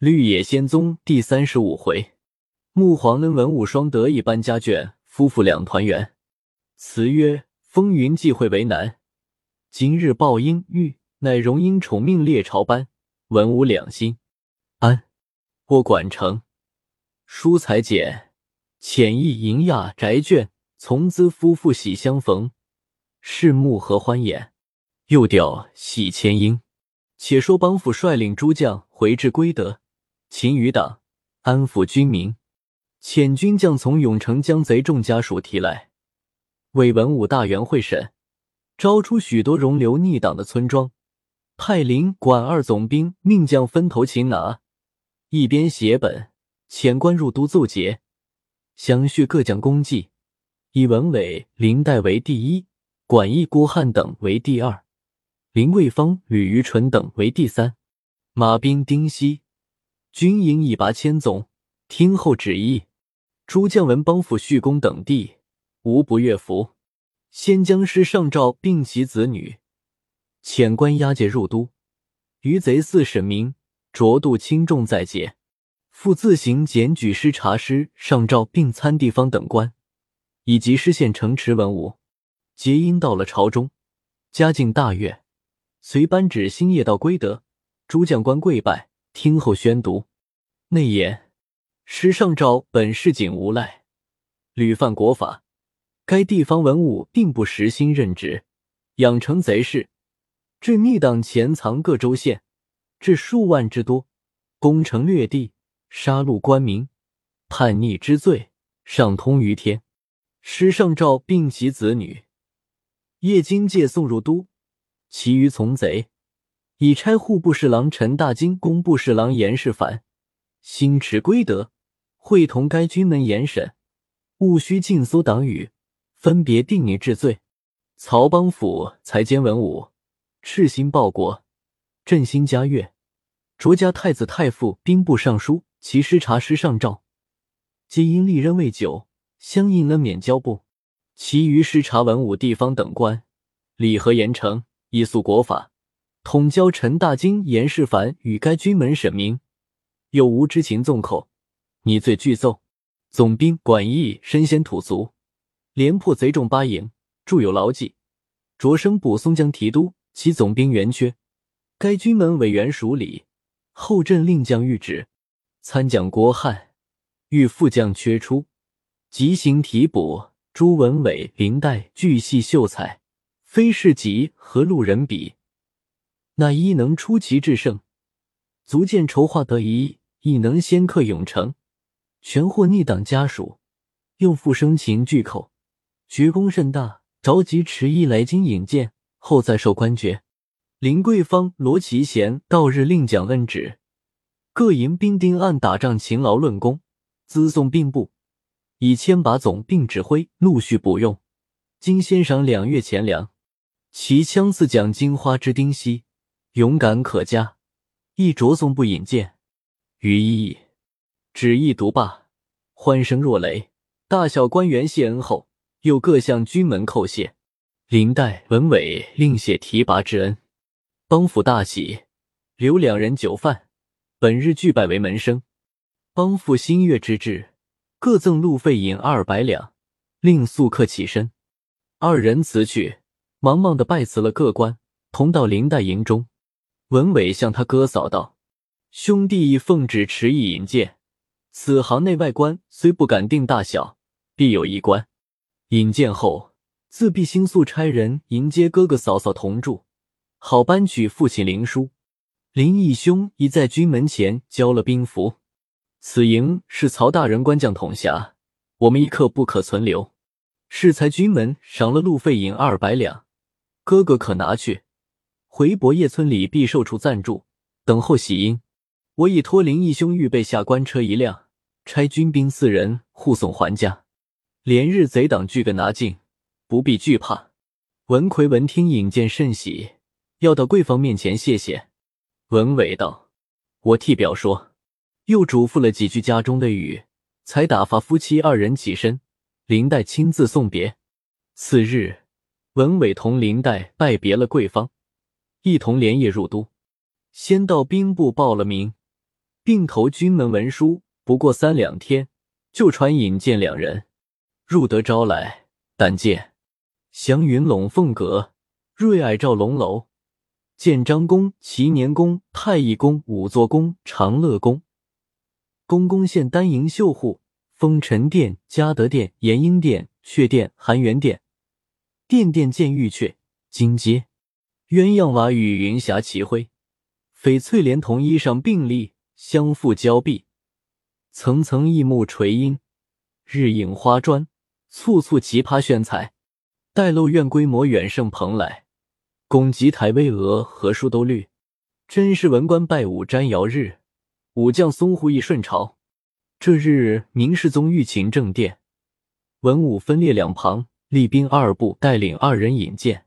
绿野仙踪第三十五回，木皇恩文武双得一般家眷，夫妇两团圆。词曰：风云际会为难，今日报应遇，乃荣膺宠命列朝班，文武两心安。卧管城，书裁简，浅意银亚宅眷，从兹夫妇喜相逢，是木何欢颜。又调喜千英。且说帮府率领诸将回至归德。秦余党安抚军民，遣军将从永城将贼众家属提来，为文武大员会审，招出许多容留逆党的村庄，派领管二总兵命将分头擒拿，一边写本遣官入都奏捷，详叙各将功绩，以文伟、林代为第一，管义、郭汉等为第二，林桂芳、吕于纯等为第三，马兵丁西。军营已拔千总，听候旨意。诸将闻帮府续功等地，无不悦服。先将师上诏，并其子女遣官押解入都。余贼四审明，酌度轻重在节。复自行检举师察师上诏，并参地方等官，以及失县城池文武。皆因到了朝中，嘉靖大悦，随班旨星夜到归德。诸将官跪拜。听候宣读。内言：师上诏本市井无赖，屡犯国法。该地方文武并不实心任职，养成贼事，致逆党潜藏各州县，至数万之多，攻城略地，杀戮官民，叛逆之罪上通于天。师上诏并其子女，夜经借送入都，其余从贼。已差户部侍郎陈大金、工部侍郎严世蕃，星驰归德，会同该军门严审，务须尽苏党羽，分别定你治罪。曹邦府才兼文武，赤心报国，振兴家乐，卓家太子太傅、兵部尚书、骑师察师上诏，皆因历任未久，相应恩免交部。其余师察文武地方等官，礼和严惩，以肃国法。统交陈大京、严世蕃与该军门审明，有无知情纵口，拟罪具奏。总兵管义身先土卒，连破贼众八营，著有牢记。擢升补松江提督，其总兵员缺，该军门委员署理。后镇令将谕旨，参将郭汉遇副将缺出，即行提补。朱文伟、林黛巨细秀才，非是己和路人比。那一能出奇制胜，足见筹划得宜；亦能先克永城，全获逆党家属，又复生擒巨寇，绝功甚大。着急迟疑来京引荐，后再授官爵。林桂芳、罗其贤到日令奖恩旨，各营兵丁按打仗勤劳论功，资送兵部，以千把总并指挥，陆续补用。今先赏两月钱粮。其枪似奖金花之丁西。勇敢可嘉，亦着送不引荐。于一旨意独罢，欢声若雷。大小官员谢恩后，又各向军门叩谢。林黛、文伟另写提拔之恩。帮府大喜，留两人酒饭。本日俱拜为门生。帮府新月之至，各赠路费银二百两，令宿客起身。二人辞去，忙忙的拜辞了各官，同到林黛营中。文伟向他哥嫂道：“兄弟已奉旨持意引荐，此行内外官虽不敢定大小，必有一关。引荐后，自必星宿差人迎接哥哥嫂嫂同住，好搬取父亲灵书。林义兄已在军门前交了兵符。此营是曹大人官将统辖，我们一刻不可存留。适才军门赏了路费银二百两，哥哥可拿去。”回博叶村里必受处暂住，等候喜迎。我已托林义兄预备下官车一辆，差军兵四人护送还家。连日贼党俱个拿尽，不必惧怕。文奎闻听引荐甚喜，要到贵方面前谢谢。文伟道：“我替表说。”又嘱咐了几句家中的语，才打发夫妻二人起身。林黛亲自送别。次日，文伟同林黛拜别了贵方。一同连夜入都，先到兵部报了名，并投军门文书。不过三两天，就传引荐两人入得招来。但见祥云龙凤阁、瑞霭照龙楼、建章宫、祈年宫、太乙宫、五座宫、长乐宫、宫宫现丹营绣户、风尘殿、嘉德殿、延英殿、雀殿、含元殿、殿殿见玉阙、金阶、鸳鸯瓦与云霞齐辉、翡翠莲同衣裳并立，相附交臂。层层异木垂阴，日影花砖，簇簇奇葩炫彩。待漏院规模远胜蓬莱，拱极台巍峨，何树都绿。真是文官拜武瞻尧日，武将松乎意顺朝。这日，明世宗御寝正殿，文武分列两旁，立兵二部，带领二人引荐。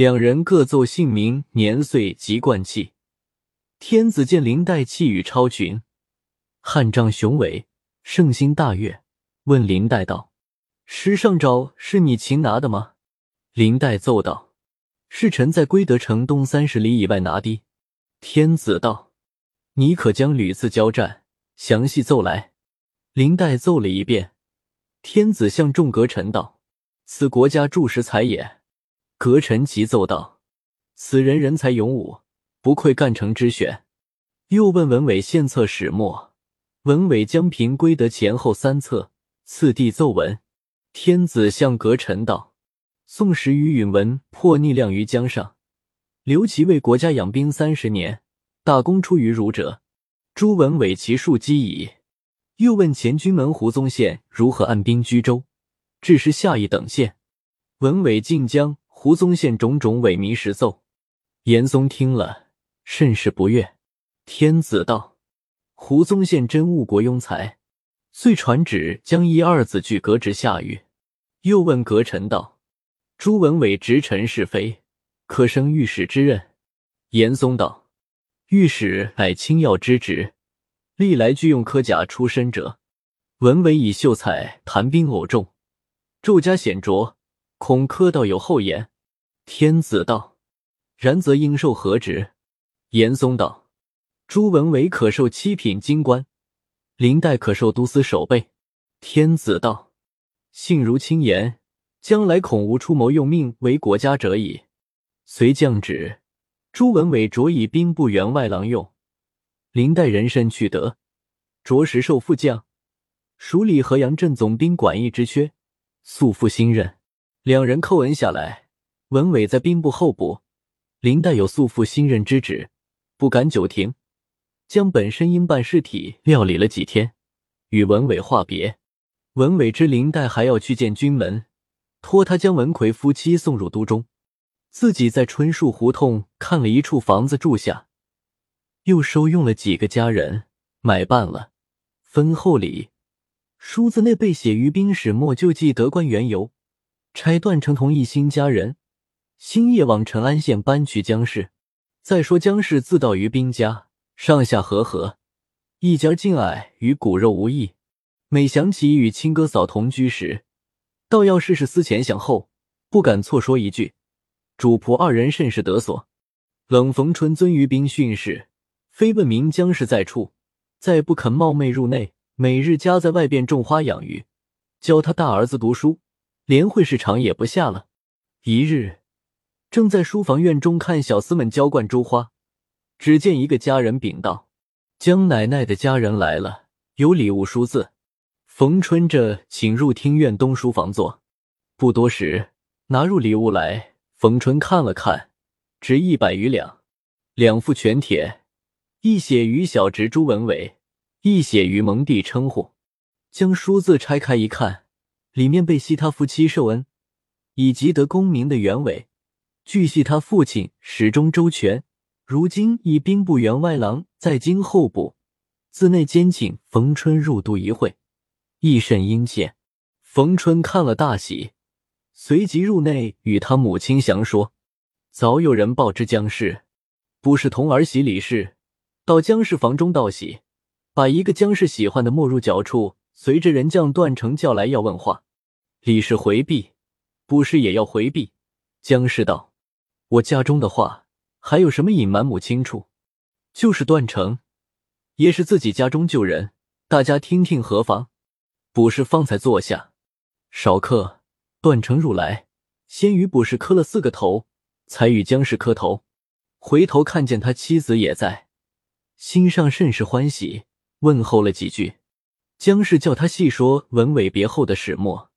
两人各奏姓名、年岁及冠气。天子见林黛气宇超群。汉丈雄伟，圣心大悦，问林黛道：“师上诏是你擒拿的吗？”林黛奏道：“是臣在归德城东三十里以外拿的。”天子道：“你可将屡次交战详细奏来。”林黛奏了一遍。天子向众阁臣道：“此国家柱石才也。”阁臣齐奏道：“此人人才勇武，不愧干城之选。”又问文伟献策始末。文伟将平归德前后三策，次第奏闻。天子向阁臣道：“宋时于允文破逆量于江上，刘琦为国家养兵三十年，大功出于儒者。朱文伟其数积矣。”又问前军门胡宗宪如何按兵居州，致使下邑等县。文伟进江胡宗宪种种萎靡实奏。严嵩听了，甚是不悦。天子道。胡宗宪真误国庸才，遂传旨将一二子俱革职下狱。又问阁臣道：“朱文伟直陈是非，可升御史之任？”严嵩道：“御史乃清要之职，历来具用科甲出身者。文伟以秀才谈兵偶重，骤加显擢，恐科道有后言。”天子道：“然则应受何职？”严嵩道。朱文伟可受七品京官，林黛可受都司守备。天子道：“性如轻言，将来恐无出谋用命为国家者矣。”遂降旨，朱文伟着以兵部员外郎用。林黛人身去得，着实受副将，署理河阳镇总兵管役之缺，速复新任。两人叩恩下来，文伟在兵部候补，林黛有素负新任之旨，不敢久停。将本身应办事体料理了几天，与文伟话别。文伟知林黛还要去见军门，托他将文魁夫妻送入都中，自己在春树胡同看了一处房子住下，又收用了几个家人买办了分厚礼。书子内被写于兵史末就记得官缘由，拆断成同一新家人，星夜往陈安县搬去江氏。再说江氏自到于兵家。上下和和，一家敬爱与骨肉无异。每想起与亲哥嫂同居时，倒要事事思前想后，不敢错说一句。主仆二人甚是得所。冷逢春遵于兵训示，非问明江氏在处，再不肯冒昧入内，每日家在外边种花养鱼，教他大儿子读书，连会试场也不下了。一日，正在书房院中看小厮们浇灌珠花。只见一个家人禀道：“江奶奶的家人来了，有礼物书字。逢春这请入厅院东书房坐。不多时，拿入礼物来。逢春看了看，值一百余两，两副全帖，一写于小侄朱文伟，一写于蒙弟称呼。将书字拆开一看，里面被系他夫妻受恩，以及得功名的原委，据系他父亲始终周全。”如今以兵部员外郎在京候补，自内监请冯春入都一会，亦甚殷切。冯春看了大喜，随即入内与他母亲详说。早有人报知江氏，不是同儿媳李氏到江氏房中道喜，把一个江氏喜欢的没入脚处，随着人将段成叫来要问话。李氏回避，不是也要回避。江氏道：“我家中的话。”还有什么隐瞒母亲处？就是段成，也是自己家中救人，大家听听何妨？卜氏方才坐下，少客。段成入来，先与卜氏磕了四个头，才与江氏磕头。回头看见他妻子也在，心上甚是欢喜，问候了几句。江氏叫他细说文伟别后的始末。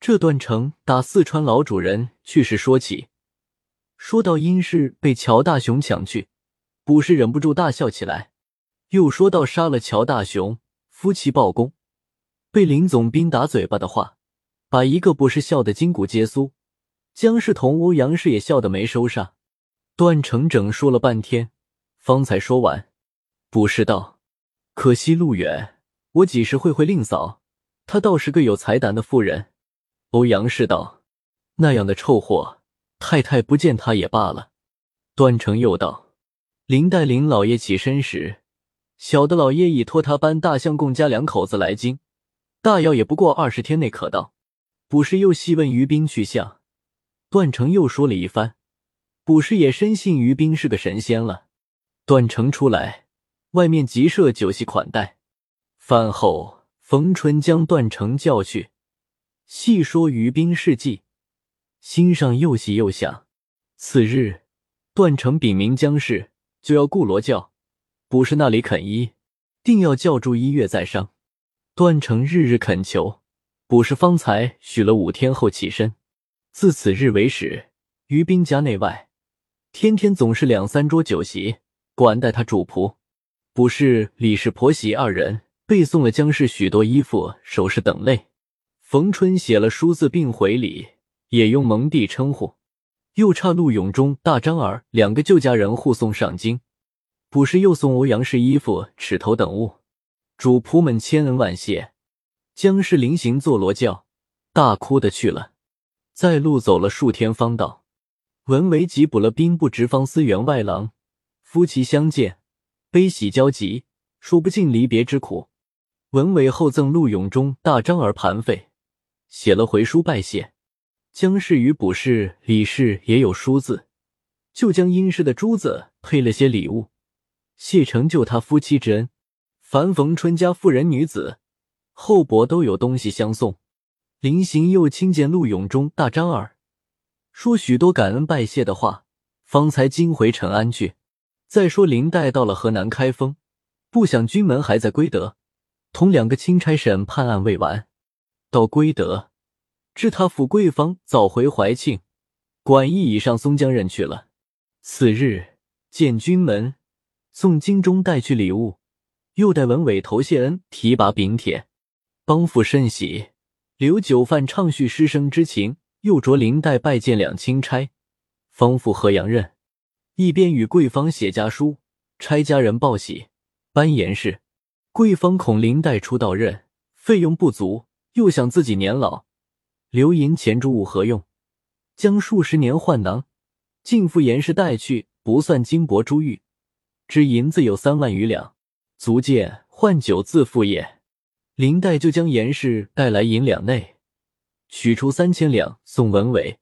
这段成打四川老主人去世说起，说到殷氏被乔大雄抢去，卜氏忍不住大笑起来。又说到杀了乔大雄，夫妻报功，被林总兵打嘴巴的话，把一个卜氏笑得筋骨皆酥。江氏同欧阳氏也笑得没收上。段成整说了半天，方才说完。卜氏道：“可惜路远，我几时会会令嫂？她倒是个有才胆的妇人。”欧阳氏道：“那样的臭货，太太不见他也罢了。”段成又道：“林黛林老爷起身时。”小的老爷已托他搬大相公家两口子来京，大要也不过二十天内可到。卜氏又细问于斌去向，段成又说了一番。卜氏也深信于斌是个神仙了。段成出来，外面即设酒席款待。饭后，冯春将段成叫去，细说于斌事迹，心上又喜又想。次日，段成禀明江氏，就要雇罗教。不是那里肯依，定要叫住一月再商。段成日日恳求，卜氏方才许了五天后起身。自此日为始，于兵家内外，天天总是两三桌酒席，管待他主仆。卜氏、李氏婆媳二人背诵了姜氏许多衣服、首饰等类。冯春写了书字并回礼，也用蒙弟称呼。又差陆永忠、大张儿两个旧家人护送上京。卜氏又送欧阳氏衣服、尺头等物，主仆们千恩万谢。江氏临行坐罗轿，大哭的去了。在路走了数天，方到。文维缉捕了兵部直方司员外郎，夫妻相见，悲喜交集，说不尽离别之苦。文伟厚赠陆永忠、大张儿盘费，写了回书拜谢。江氏与卜氏、李氏也有书字，就将殷氏的珠子配了些礼物。谢成就他夫妻之恩，凡逢春家妇人女子，后伯都有东西相送。临行又亲见陆永忠、大张儿，说许多感恩拜谢的话，方才经回陈安去。再说林黛到了河南开封，不想军门还在归德，同两个钦差审判案未完，到归德，知他府贵方早回怀庆，管驿已上松江任去了。次日见军门。送京中带去礼物，又带文伟头谢恩，提拔禀帖，帮父甚喜。留酒饭畅叙师生之情，又着林黛拜见两钦差，方复河阳任。一边与贵方写家书，差家人报喜。班言事贵方恐林黛初到任，费用不足，又想自己年老，留银钱诸物何用？将数十年换囊，尽付严氏带去，不算金帛珠玉。只银子有三万余两，足见换酒自付也。林黛就将严氏带来银两内，取出三千两送文伟，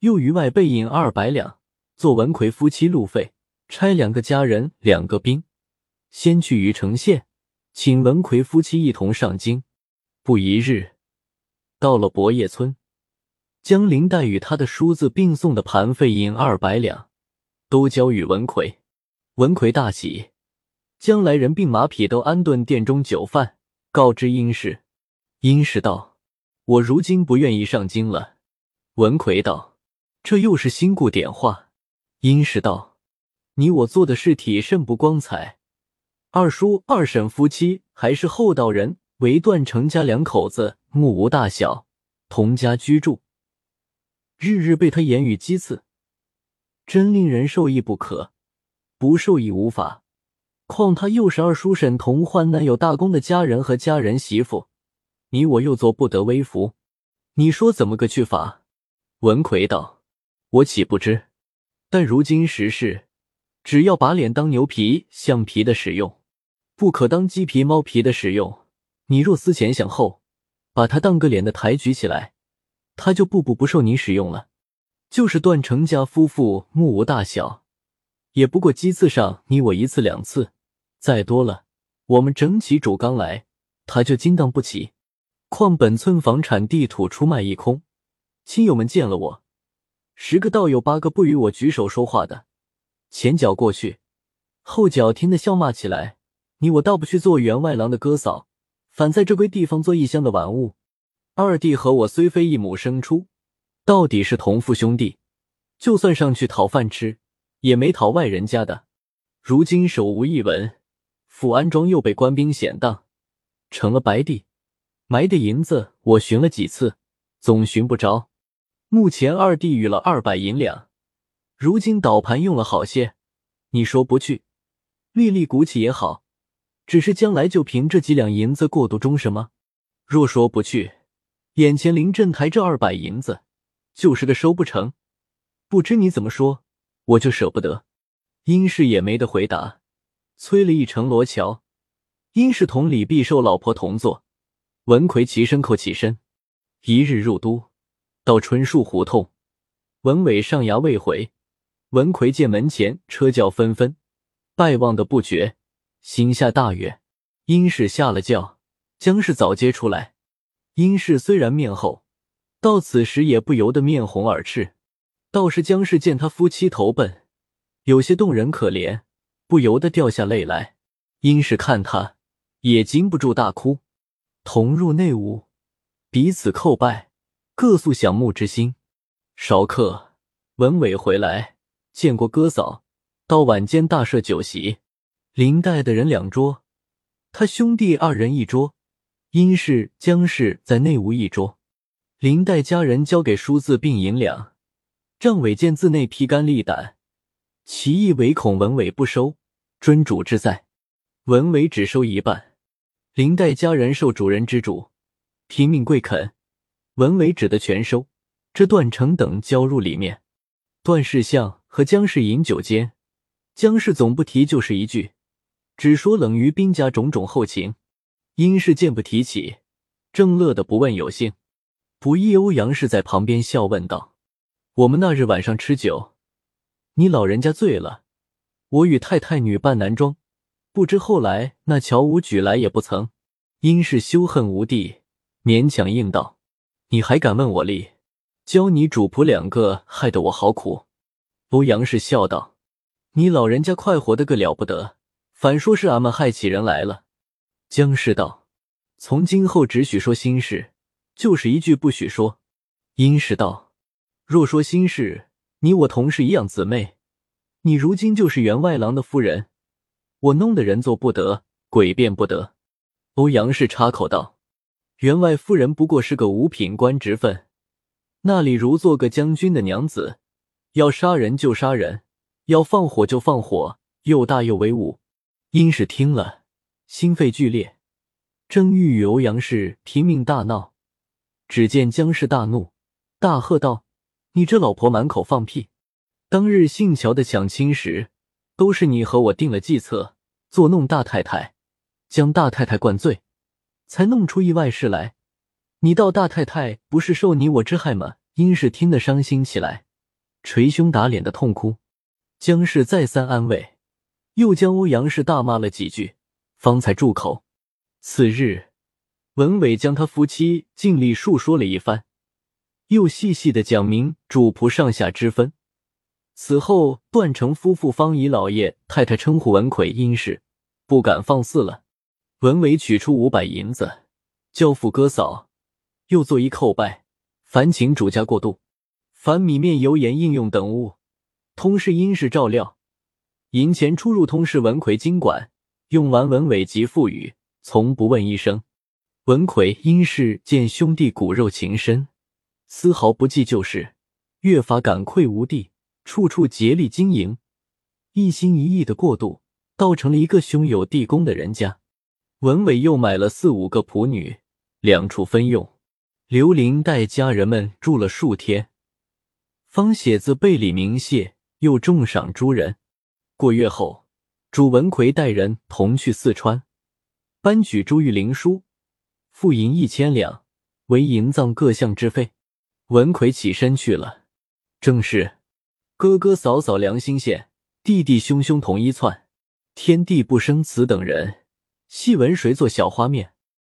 又余外备银二百两，做文魁夫妻路费。差两个家人、两个兵，先去虞城县，请文魁夫妻一同上京。不一日，到了博业村，将林黛与他的叔子并送的盘费银二百两，都交与文魁。文魁大喜，将来人并马匹都安顿殿中酒饭，告知殷氏。殷氏道：“我如今不愿意上京了。”文魁道：“这又是新故点化。”殷氏道：“你我做的事体甚不光彩。二叔、二婶夫妻还是厚道人，唯段成家两口子目无大小，同家居住，日日被他言语讥刺，真令人受益不可。”不受益无法，况他又是二叔婶同患难有大功的家人和家人媳妇，你我又做不得微服，你说怎么个去法？文奎道：“我岂不知？但如今时事，只要把脸当牛皮、橡皮的使用，不可当鸡皮、猫皮的使用。你若思前想后，把他当个脸的抬举起来，他就步步不受你使用了。就是段成家夫妇目无大小。”也不过鸡刺上你我一次两次，再多了我们整起主纲来，他就惊当不起。况本村房产地土出卖一空，亲友们见了我，十个倒有八个不与我举手说话的，前脚过去，后脚听得笑骂起来。你我倒不去做员外郎的哥嫂，反在这归地方做异乡的玩物。二弟和我虽非一母生出，到底是同父兄弟，就算上去讨饭吃，也没讨外人家的。如今手无一文，府安庄又被官兵险当，成了白地。埋的银子，我寻了几次，总寻不着。目前二弟与了二百银两，如今倒盘用了好些。你说不去，丽丽鼓起也好，只是将来就凭这几两银子过渡终生吗？若说不去，眼前临镇台这二百银子，就是个收不成。不知你怎么说，我就舍不得。殷氏也没得回答，催了一程罗桥。殷氏同李必寿老婆同坐。文奎齐声叩起身，一日入都，到春树胡同，文伟上衙未回。文奎见门前车轿纷纷，拜望的不绝，心下大悦。殷氏下了轿，姜氏早接出来。殷氏虽然面厚，到此时也不由得面红耳赤。倒是姜氏见他夫妻投奔，有些动人可怜，不由得掉下泪来。殷氏看他，也禁不住大哭。同入内屋，彼此叩拜，各诉想慕之心。少客，文伟回来见过哥嫂，到晚间大设酒席，林黛的人两桌，他兄弟二人一桌，殷氏、姜氏在内屋一桌。林黛家人交给叔字并银两，张伟见字内披肝沥胆，其意唯恐文伟不收，尊主之在，文伟只收一半。林黛家人受主人之嘱，拼命跪恳，文伟只得全收。这段成等交入里面。段世相和姜氏饮酒间，姜氏总不提就是一句，只说冷于兵家种种后情。殷氏见不提起，正乐得不问有幸。不意欧阳氏在旁边笑问道：“我们那日晚上吃酒，你老人家醉了，我与太太女扮男装。”不知后来那乔武举来也不曾，因是羞恨无地，勉强应道：“你还敢问我力？教你主仆两个，害得我好苦。”欧阳氏笑道：“你老人家快活的个了不得，反说是俺们害起人来了。”姜氏道：“从今后只许说心事，就是一句不许说。”殷氏道：“若说心事，你我同是一样姊妹，你如今就是员外郎的夫人。”我弄得人做不得，鬼变不得。欧阳氏插口道：“员外夫人不过是个五品官职分，那里如做个将军的娘子？要杀人就杀人，要放火就放火，又大又威武。”殷氏听了，心肺剧烈，正欲与欧阳氏拼命大闹，只见姜氏大怒，大喝道：“你这老婆满口放屁！当日姓乔的抢亲时。”都是你和我定了计策，作弄大太太，将大太太灌醉，才弄出意外事来。你道大太太不是受你我之害吗？殷氏听得伤心起来，捶胸打脸的痛哭。姜氏再三安慰，又将欧阳氏大骂了几句，方才住口。次日，文伟将他夫妻尽力述说了一番，又细细的讲明主仆上下之分。此后，段成夫妇方以老爷太太称呼文奎殷氏，不敢放肆了。文伟取出五百银子，交付哥嫂，又作一叩拜，烦请主家过渡。凡米面油盐应用等物，通是殷氏照料。银钱出入，通是文奎经管。用完，文伟即付与，从不问一声。文奎因是见兄弟骨肉情深，丝毫不计旧事，越发感愧无地。处处竭力经营，一心一意的过渡，倒成了一个兄友弟恭的人家。文伟又买了四五个仆女，两处分用。刘林带家人们住了数天，方写字备礼明谢，又重赏诸人。过月后，主文奎带人同去四川，颁举朱玉灵书，付银一千两为营葬各项之费。文奎起身去了，正是。哥哥嫂嫂良心现，弟弟兄兄同一窜。天地不生此等人，细闻谁做小花面。